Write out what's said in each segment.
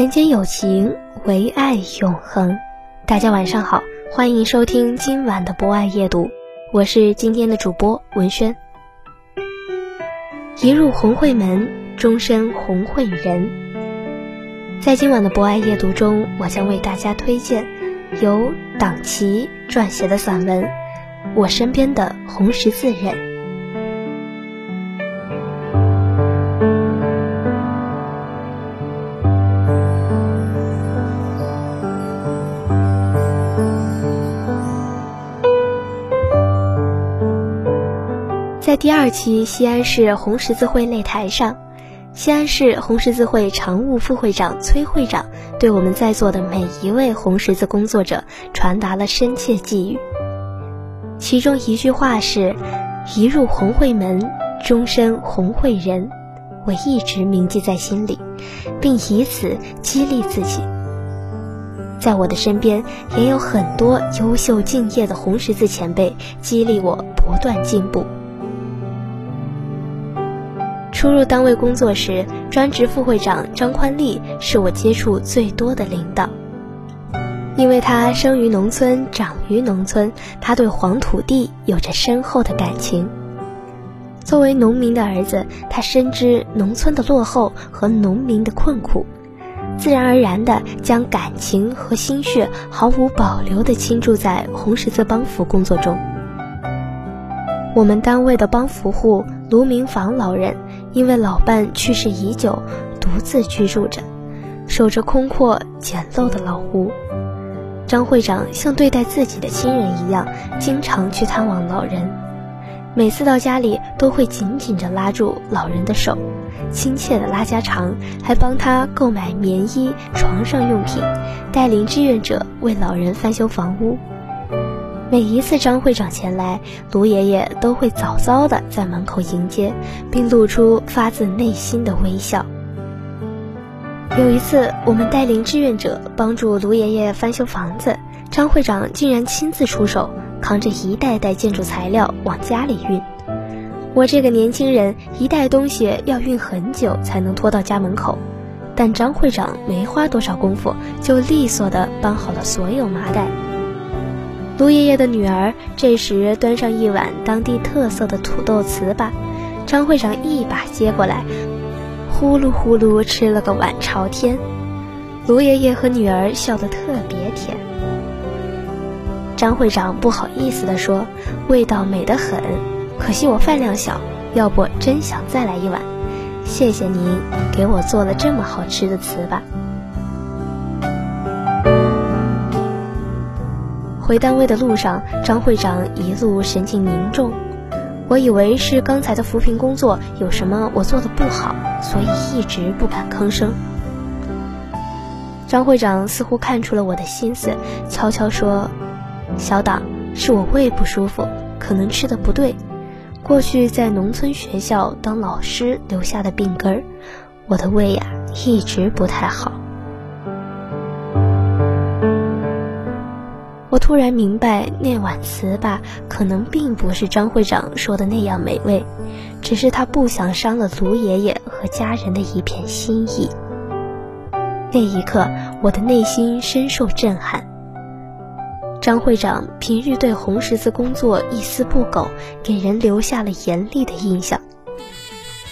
人间有情，唯爱永恒。大家晚上好，欢迎收听今晚的博爱夜读，我是今天的主播文轩。一入红会门，终身红会人。在今晚的博爱夜读中，我将为大家推荐由党旗撰写的散文《我身边的红十字人》。在第二期西安市红十字会擂台上，西安市红十字会常务副会长崔会长对我们在座的每一位红十字工作者传达了深切寄语。其中一句话是：“一入红会门，终身红会人。”我一直铭记在心里，并以此激励自己。在我的身边也有很多优秀敬业的红十字前辈，激励我不断进步。初入单位工作时，专职副会长张宽利是我接触最多的领导。因为他生于农村，长于农村，他对黄土地有着深厚的感情。作为农民的儿子，他深知农村的落后和农民的困苦，自然而然地将感情和心血毫无保留地倾注在红十字帮扶工作中。我们单位的帮扶户卢明房老人，因为老伴去世已久，独自居住着，守着空阔简陋的老屋。张会长像对待自己的亲人一样，经常去探望老人。每次到家里，都会紧紧地拉住老人的手，亲切地拉家常，还帮他购买棉衣、床上用品，带领志愿者为老人翻修房屋。每一次张会长前来，卢爷爷都会早早的在门口迎接，并露出发自内心的微笑。有一次，我们带领志愿者帮助卢爷爷翻修房子，张会长竟然亲自出手，扛着一袋袋建筑材料往家里运。我这个年轻人一袋东西要运很久才能拖到家门口，但张会长没花多少功夫，就利索的搬好了所有麻袋。卢爷爷的女儿这时端上一碗当地特色的土豆糍粑，张会长一把接过来，呼噜呼噜吃了个碗朝天。卢爷爷和女儿笑得特别甜。张会长不好意思地说：“味道美得很，可惜我饭量小，要不真想再来一碗。谢谢您给我做了这么好吃的糍粑。”回单位的路上，张会长一路神情凝重。我以为是刚才的扶贫工作有什么我做的不好，所以一直不敢吭声。张会长似乎看出了我的心思，悄悄说：“小党，是我胃不舒服，可能吃的不对。过去在农村学校当老师留下的病根儿，我的胃呀一直不太好。”突然明白，那碗糍粑可能并不是张会长说的那样美味，只是他不想伤了卢爷爷和家人的一片心意。那一刻，我的内心深受震撼。张会长平日对红十字工作一丝不苟，给人留下了严厉的印象。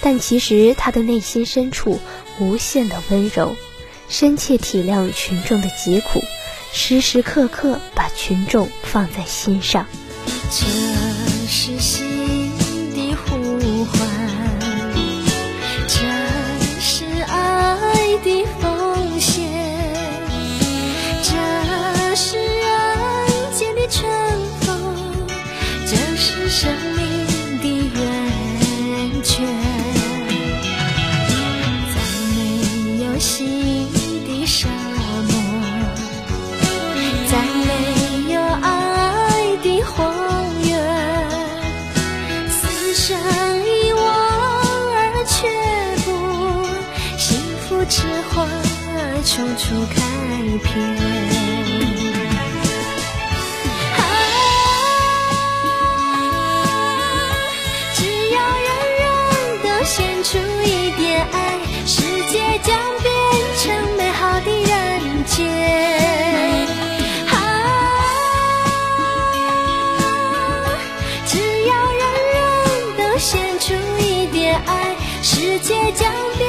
但其实他的内心深处无限的温柔，深切体谅群众的疾苦，时时刻刻把群众放在心上，这是心的呼唤，这是爱的奉献，这是人间的春风，这是生命。不开篇。啊只要人人都献出一点爱世界将变成美好的人间。啊只要人人都献出一点爱世界将变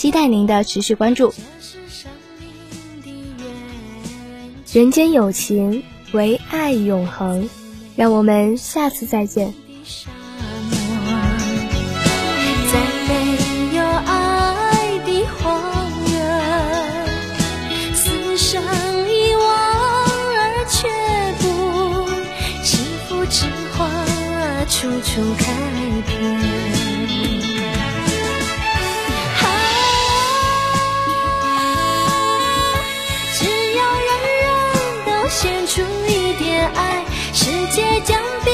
期待您的持续关注。人间有情，唯爱永恒。让我们下次再见。在没有爱的荒原，死生一往而却步，幸福之花处处开遍。江边，